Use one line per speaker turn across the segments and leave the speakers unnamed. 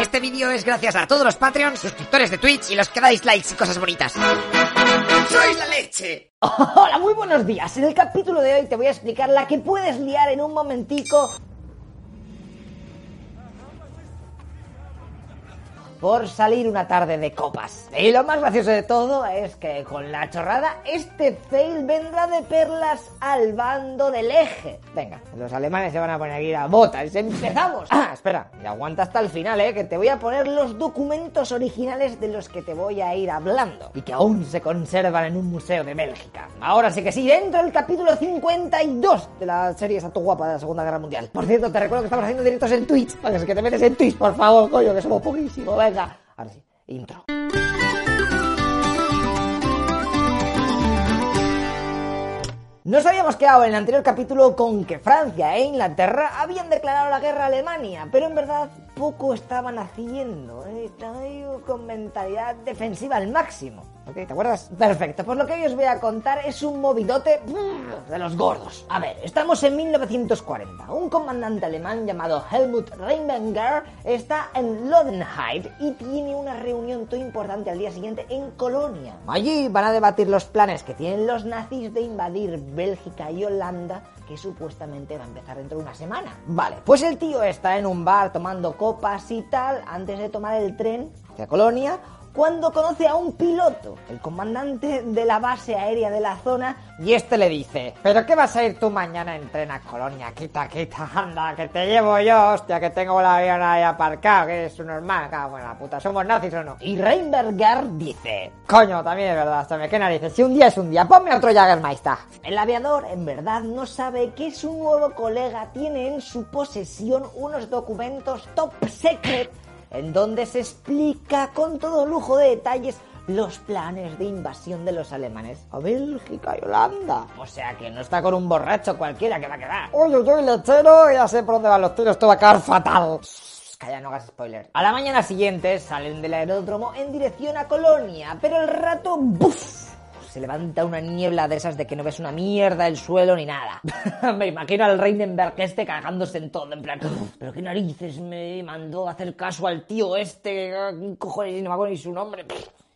Este vídeo es gracias a todos los Patreons, suscriptores de Twitch y los que dais likes y cosas bonitas. ¡Sois la leche!
Hola, muy buenos días. En el capítulo de hoy te voy a explicar la que puedes liar en un momentico por salir una tarde de copas. Y lo más gracioso de todo es que con la chorrada este fail vendrá de perlas al bando del eje. Venga, los alemanes se van a poner aquí a botas. ¡Empezamos! Ah, espera, y aguanta hasta el final, ¿eh? Que te voy a poner los documentos originales de los que te voy a ir hablando y que aún se conservan en un museo de Bélgica. Ahora sí que sí, dentro del capítulo 52 de la serie Santo Guapa de la Segunda Guerra Mundial. Por cierto, te recuerdo que estamos haciendo directos en Twitch. Para que te metes en Twitch, por favor, coño, que somos poquísimos. Venga, ahora sí, intro. Nos habíamos quedado en el anterior capítulo con que Francia e Inglaterra habían declarado la guerra a Alemania, pero en verdad poco estaban haciendo. ¿eh? Con mentalidad defensiva al máximo. ¿Te acuerdas? Perfecto. Pues lo que hoy os voy a contar es un movidote de los gordos. A ver, estamos en 1940. Un comandante alemán llamado Helmut Rheinberger está en Lodenheim y tiene una reunión muy importante al día siguiente en Colonia. Allí van a debatir los planes que tienen los nazis de invadir Bélgica y Holanda que supuestamente va a empezar dentro de una semana. Vale, pues el tío está en un bar tomando copas y tal antes de tomar el tren hacia Colonia cuando conoce a un piloto, el comandante de la base aérea de la zona, y este le dice, ¿pero qué vas a ir tú mañana en tren a Colonia? Quita, quita, anda, que te llevo yo, hostia, que tengo el avión ahí aparcado, que es un normal, cago en la puta, ¿somos nazis o no? Y Reinberger dice, coño, también es verdad, hasta me qué narices, si un día es un día, ponme otro Jagermeister. El aviador, en verdad, no sabe que su nuevo colega tiene en su posesión unos documentos top secret en donde se explica con todo lujo de detalles los planes de invasión de los alemanes a Bélgica y Holanda. O sea que no está con un borracho cualquiera que va a quedar. Uy, uy, lechero, ya sé por dónde van los tiros, esto va a quedar fatal. Calla, no hagas spoiler. A la mañana siguiente salen del aeródromo en dirección a Colonia, pero el rato ¡buf! Se levanta una niebla de esas de que no ves una mierda el suelo ni nada. me imagino al Reinenberg este cagándose en todo, en plan, pero qué narices me mandó a hacer caso al tío este, ¿qué cojones, no me acuerdo ni su nombre.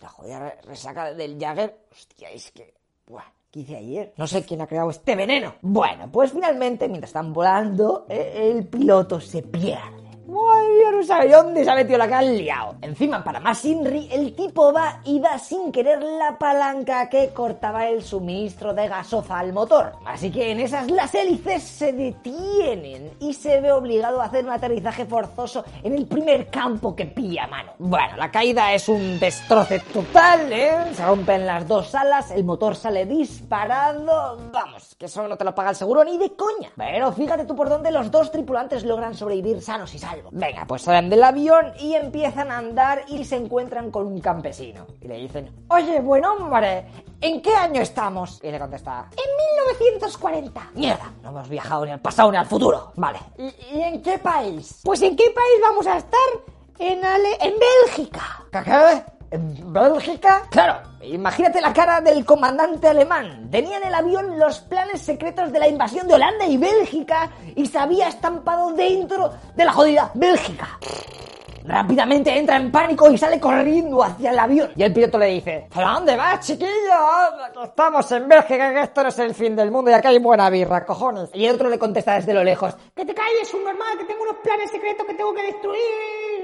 La jodida resaca del Jagger, hostia, es que, buah. ¿Qué hice ayer? No sé quién ha creado este veneno. Bueno, pues finalmente, mientras están volando, eh, el piloto se pierde. Ay, yo no sabe dónde se ha metido la que han liado. Encima, para más Inri, el tipo va y da sin querer la palanca que cortaba el suministro de gasofa al motor. Así que en esas las hélices se detienen y se ve obligado a hacer un aterrizaje forzoso en el primer campo que pilla mano. Bueno, la caída es un destroce total, ¿eh? Se rompen las dos alas, el motor sale disparado. Vamos, que eso no te lo paga el seguro ni de coña. Pero fíjate tú por dónde los dos tripulantes logran sobrevivir sanos y salvos. Venga, pues salen del avión y empiezan a andar y se encuentran con un campesino. Y le dicen, oye, buen hombre, ¿en qué año estamos? Y le contesta, en 1940. Mierda, no hemos viajado ni al pasado ni al futuro. Vale. ¿Y, y en qué país? Pues en qué país vamos a estar? En, Ale en Bélgica. ¿Qué? ¿En Bélgica? Claro, imagínate la cara del comandante alemán. Tenía en el avión los planes secretos de la invasión de Holanda y Bélgica y se había estampado dentro de la jodida Bélgica. Rápidamente entra en pánico y sale corriendo hacia el avión. Y el piloto le dice, ¿a dónde vas, chiquillo? Estamos en Bélgica, que esto no es el fin del mundo y acá hay buena birra, cojones. Y el otro le contesta desde lo lejos, que te calles, un normal, que tengo unos planes secretos que tengo que destruir,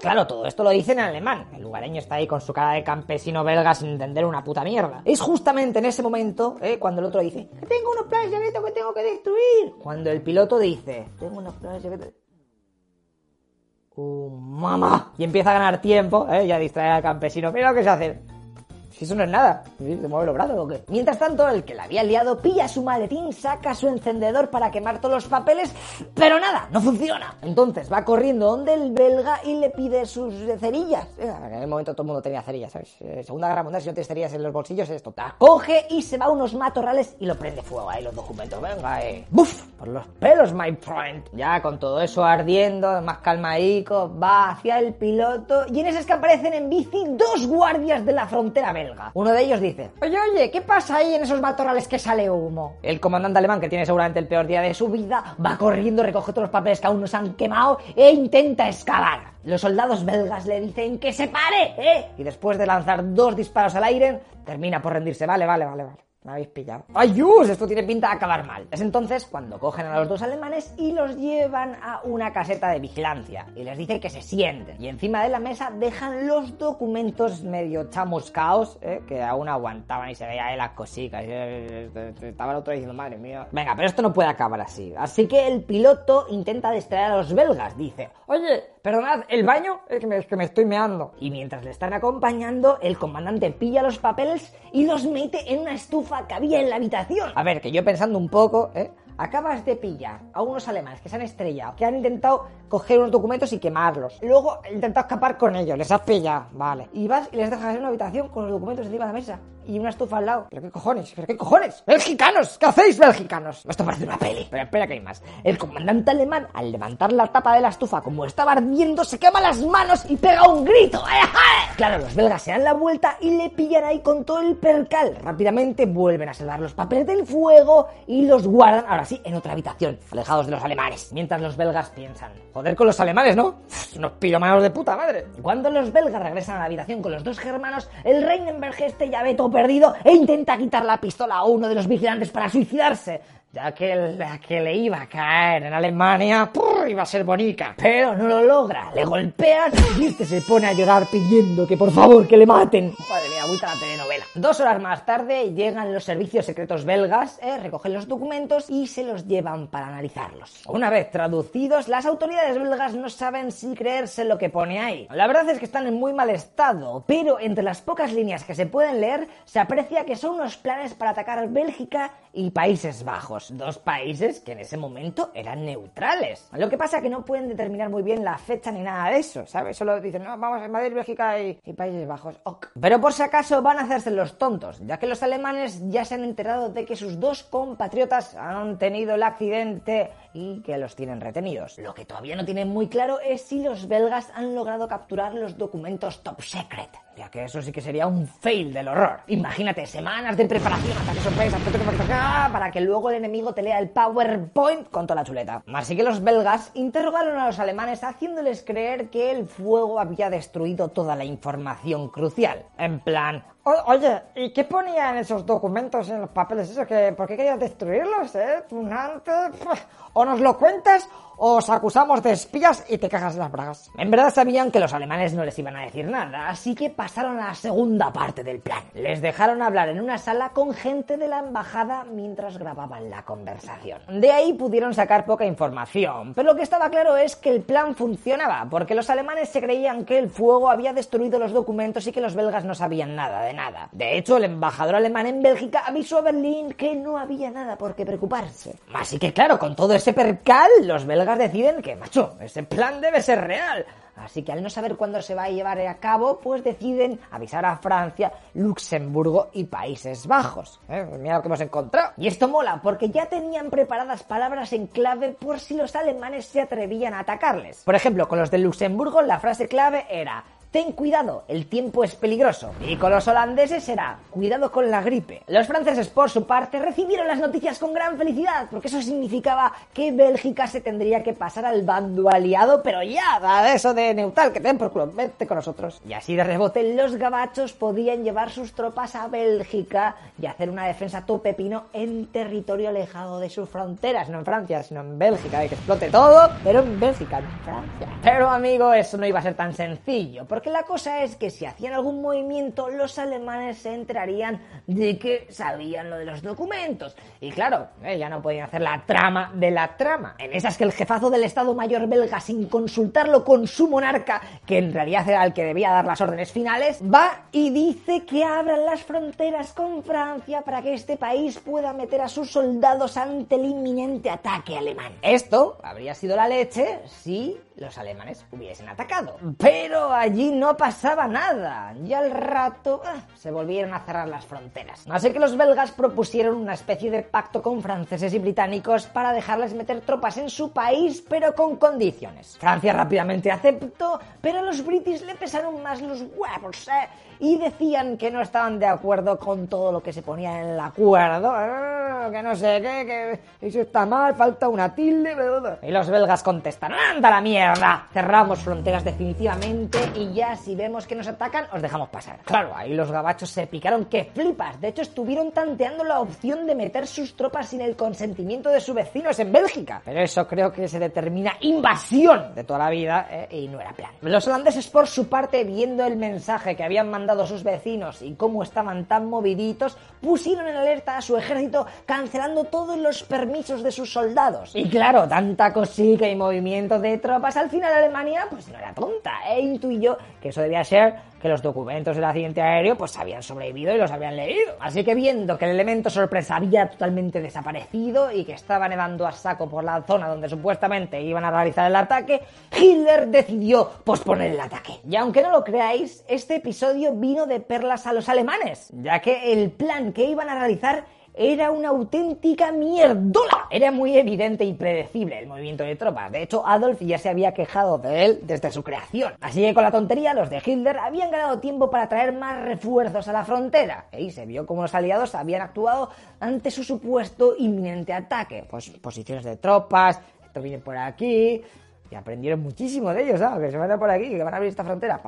Claro, todo esto lo dice en alemán. El lugareño está ahí con su cara de campesino belga sin entender una puta mierda. Es justamente en ese momento, eh, cuando el otro dice, que tengo unos planes secretos que tengo que destruir. Cuando el piloto dice, tengo unos planes secretos... ¡Uh, mamá! Y empieza a ganar tiempo, ¿eh? Y a distraer al campesino. Mira lo que se hace. Si eso no es nada. ¿Te mueve los brazos o qué? Mientras tanto, el que la había liado pilla su maletín, saca su encendedor para quemar todos los papeles, pero nada, no funciona. Entonces va corriendo donde el belga y le pide sus cerillas. Eh, En el momento todo el mundo tenía cerillas, ¿sabes? Eh, Segunda Guerra Mundial, si no tienes cerillas en los bolsillos, es total. Coge y se va a unos matorrales y lo prende fuego ahí los documentos. Venga, eh. ¡Buf! Por los pelos, my friend. Ya con todo eso ardiendo, más calmaico, va hacia el piloto y en ese es que aparecen en bici dos guardias de la frontera Uno de ellos dice, oye, oye, ¿qué pasa ahí en esos matorrales que sale humo? El comandante alemán, que tiene seguramente el peor día de su vida, va corriendo, recoge todos los papeles que aún no se han quemado e intenta escalar. Los soldados belgas le dicen que se pare, ¿eh? Y después de lanzar dos disparos al aire, termina por rendirse. Vale, vale, vale, vale. Me habéis pillado. ¡Ay, Dios! Esto tiene pinta de acabar mal. Es entonces cuando cogen a los dos alemanes y los llevan a una caseta de vigilancia. Y les dicen que se sienten. Y encima de la mesa dejan los documentos medio chamuscaos, ¿eh? que aún aguantaban y se veía las cositas. Eh, estaba el otro diciendo, madre mía. Venga, pero esto no puede acabar así. Así que el piloto intenta distraer a los belgas. Dice, oye, perdonad, ¿el baño? Es que me, que estoy meando. Y mientras le están acompañando, el comandante pilla los papeles y los mete en una estufa que había en la habitación. A ver, que yo pensando un poco, ¿eh? Acabas de pillar a unos alemanes que se han estrellado, que han intentado coger unos documentos y quemarlos. Luego intentado escapar con ellos, les has pillado, vale. Y vas y les dejas en una habitación con los documentos encima de la mesa y una estufa al lado. ¿Pero qué cojones? ¿Pero qué cojones? ¡Belgicanos! ¿Qué hacéis, belgicanos? Esto parece una peli. Pero espera que hay más. El comandante alemán, al levantar la tapa de la estufa como estaba ardiendo, se quema las manos y pega un grito. Claro, los belgas se dan la vuelta y le pillan ahí con todo el percal. Rápidamente vuelven a salvar los papeles del fuego y los guardan, ahora sí, en otra habitación, alejados de los alemanes. Mientras los belgas piensan, joder con los alemanes, ¿no? Unos piromanos de puta madre. Cuando los belgas regresan a la habitación con los dos germanos, el Reinenberg este ya ve todo perdido e intenta quitar la pistola a uno de los vigilantes para suicidarse. Ya que la que le iba a caer en Alemania iba a ser bonica. Pero no lo logra. Le golpean y este se pone a llorar pidiendo que por favor que le maten. Madre mía, vuelta a la telenovela. Dos horas más tarde llegan los servicios secretos belgas, eh, recogen los documentos y se los llevan para analizarlos. Una vez traducidos, las autoridades belgas no saben si creerse lo que pone ahí. La verdad es que están en muy mal estado, pero entre las pocas líneas que se pueden leer se aprecia que son unos planes para atacar Bélgica y Países Bajos dos países que en ese momento eran neutrales. Lo que pasa es que no pueden determinar muy bien la fecha ni nada de eso, ¿sabes? Solo dicen, no, vamos a invadir Bélgica y, Países Bajos. Pero por si acaso van a hacerse los tontos, ya que los alemanes ya se han enterado de que sus dos compatriotas han tenido el accidente y que los tienen retenidos. Lo que todavía no tienen muy claro es si los belgas han logrado capturar los documentos top secret, ya que eso sí que sería un fail del horror. Imagínate, semanas de preparación, ataque sorpresa, para que luego el enemigo te lea el PowerPoint con toda la chuleta. Así que los belgas interrogaron a los alemanes haciéndoles creer que el fuego había destruido toda la información crucial. En plan,
oye, ¿y qué ponía en esos documentos, en los papeles? ¿Eso que, ¿Por qué querías destruirlos, eh? Tunante? O nos lo cuentas os acusamos de espías y te cagas las bragas.
En verdad sabían que los alemanes no les iban a decir nada, así que pasaron a la segunda parte del plan. Les dejaron hablar en una sala con gente de la embajada mientras grababan la conversación. De ahí pudieron sacar poca información, pero lo que estaba claro es que el plan funcionaba, porque los alemanes se creían que el fuego había destruido los documentos y que los belgas no sabían nada de nada. De hecho, el embajador alemán en Bélgica avisó a Berlín que no había nada por qué preocuparse. Así que claro, con todo ese percal, los belgas deciden que, macho, ese plan debe ser real. Así que al no saber cuándo se va a llevar a cabo, pues deciden avisar a Francia, Luxemburgo y Países Bajos. ¿Eh? Mira lo que hemos encontrado. Y esto mola, porque ya tenían preparadas palabras en clave por si los alemanes se atrevían a atacarles. Por ejemplo, con los de Luxemburgo la frase clave era Ten cuidado, el tiempo es peligroso. Y con los holandeses era cuidado con la gripe. Los franceses, por su parte, recibieron las noticias con gran felicidad, porque eso significaba que Bélgica se tendría que pasar al bando aliado, pero ya, da eso de neutral, que te den por culo, vete con nosotros. Y así de rebote, los gabachos podían llevar sus tropas a Bélgica y hacer una defensa tope pino en territorio alejado de sus fronteras, no en Francia, sino en Bélgica, y que explote todo, pero en Bélgica, en Francia. Pero amigo, eso no iba a ser tan sencillo, la cosa es que si hacían algún movimiento, los alemanes se enterarían de que sabían lo de los documentos. Y claro, eh, ya no podían hacer la trama de la trama. En esas que el jefazo del Estado Mayor belga, sin consultarlo con su monarca, que en realidad era el que debía dar las órdenes finales, va y dice que abran las fronteras con Francia para que este país pueda meter a sus soldados ante el inminente ataque alemán. Esto habría sido la leche si los alemanes hubiesen atacado. Pero allí no pasaba nada. Y al rato ah, se volvieron a cerrar las fronteras. Así que los belgas propusieron una especie de pacto con franceses y británicos para dejarles meter tropas en su país, pero con condiciones. Francia rápidamente aceptó, pero a los british le pesaron más los huevos, ¿eh? y decían que no estaban de acuerdo con todo lo que se ponía en el acuerdo, ah, que no sé qué, que eso está mal, falta una tilde. Y los belgas contestaron, anda la mierda, cerramos fronteras definitivamente y ya si vemos que nos atacan, os dejamos pasar. Claro, ahí los gabachos se picaron que flipas, de hecho estuvieron tanteando la opción de meter sus tropas sin el consentimiento de sus vecinos en Bélgica, pero eso creo que se determina invasión de toda la vida eh, y no era plan. Los holandeses por su parte, viendo el mensaje que habían mandado sus vecinos y cómo estaban tan moviditos, pusieron en alerta a su ejército cancelando todos los permisos de sus soldados. Y claro, tanta cosica y movimiento de tropas, al final Alemania pues no era tonta e intuyó que eso debía ser que los documentos del accidente aéreo pues habían sobrevivido y los habían leído. Así que viendo que el elemento sorpresa había totalmente desaparecido y que estaba nevando a saco por la zona donde supuestamente iban a realizar el ataque, Hitler decidió posponer el ataque. Y aunque no lo creáis, este episodio vino de perlas a los alemanes, ya que el plan que iban a realizar era una auténtica mierdola. Era muy evidente y predecible el movimiento de tropas. De hecho, Adolf ya se había quejado de él desde su creación. Así que con la tontería, los de Hitler habían ganado tiempo para traer más refuerzos a la frontera. Y se vio como los aliados habían actuado ante su supuesto inminente ataque. Pues posiciones de tropas, esto viene por aquí, y aprendieron muchísimo de ellos, ¿sabes? Que se van a por aquí, que van a abrir esta frontera.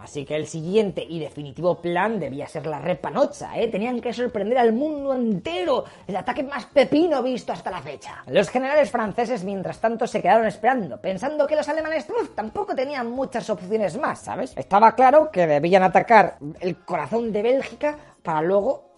Así que el siguiente y definitivo plan debía ser la repanocha, ¿eh? Tenían que sorprender al mundo entero. El ataque más pepino visto hasta la fecha. Los generales franceses, mientras tanto, se quedaron esperando, pensando que los alemanes tampoco tenían muchas opciones más, ¿sabes? Estaba claro que debían atacar el corazón de Bélgica para luego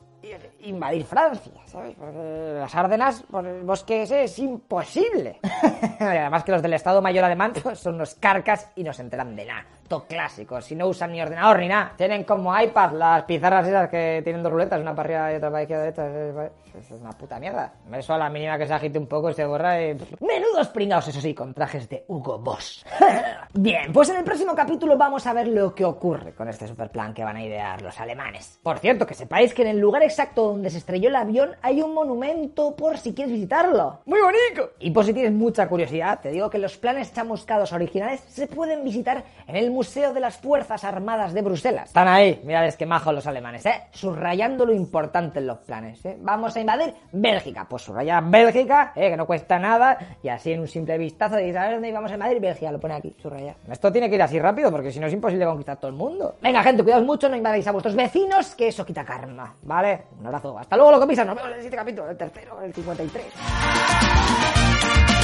invadir Francia, ¿sabes? Porque las Ardenas por el bosque ese es imposible. Además que los del Estado Mayor alemán son unos carcas y no se enteran de nada. Clásico, si no usan ni ordenador ni nada. Tienen como iPad las pizarras esas que tienen dos ruletas, una para arriba y otra para izquierda derecha. Es una puta mierda. Eso a la mínima que se agite un poco y se borra y... Menudos pringados, eso sí, con trajes de Hugo Boss. Bien, pues en el próximo capítulo vamos a ver lo que ocurre con este super plan que van a idear los alemanes. Por cierto, que sepáis que en el lugar exacto donde se estrelló el avión hay un monumento por si quieres visitarlo. ¡Muy bonito! Y por si tienes mucha curiosidad, te digo que los planes chamuscados originales se pueden visitar en el Museo de las Fuerzas Armadas de Bruselas. Están ahí, mirad, que majos los alemanes, ¿eh? Subrayando lo importante en los planes, ¿eh? Vamos a invadir Bélgica. Pues subraya Bélgica, ¿eh? Que no cuesta nada, y así en un simple vistazo dices, a ver dónde íbamos a invadir Bélgica, lo pone aquí, subraya. Esto tiene que ir así rápido, porque si no es imposible conquistar todo el mundo. Venga, gente, cuidaos mucho, no invadéis a vuestros vecinos, que eso quita karma, ¿vale? Un abrazo, hasta luego, lo que nos vemos en el siguiente capítulo, el tercero, el 53.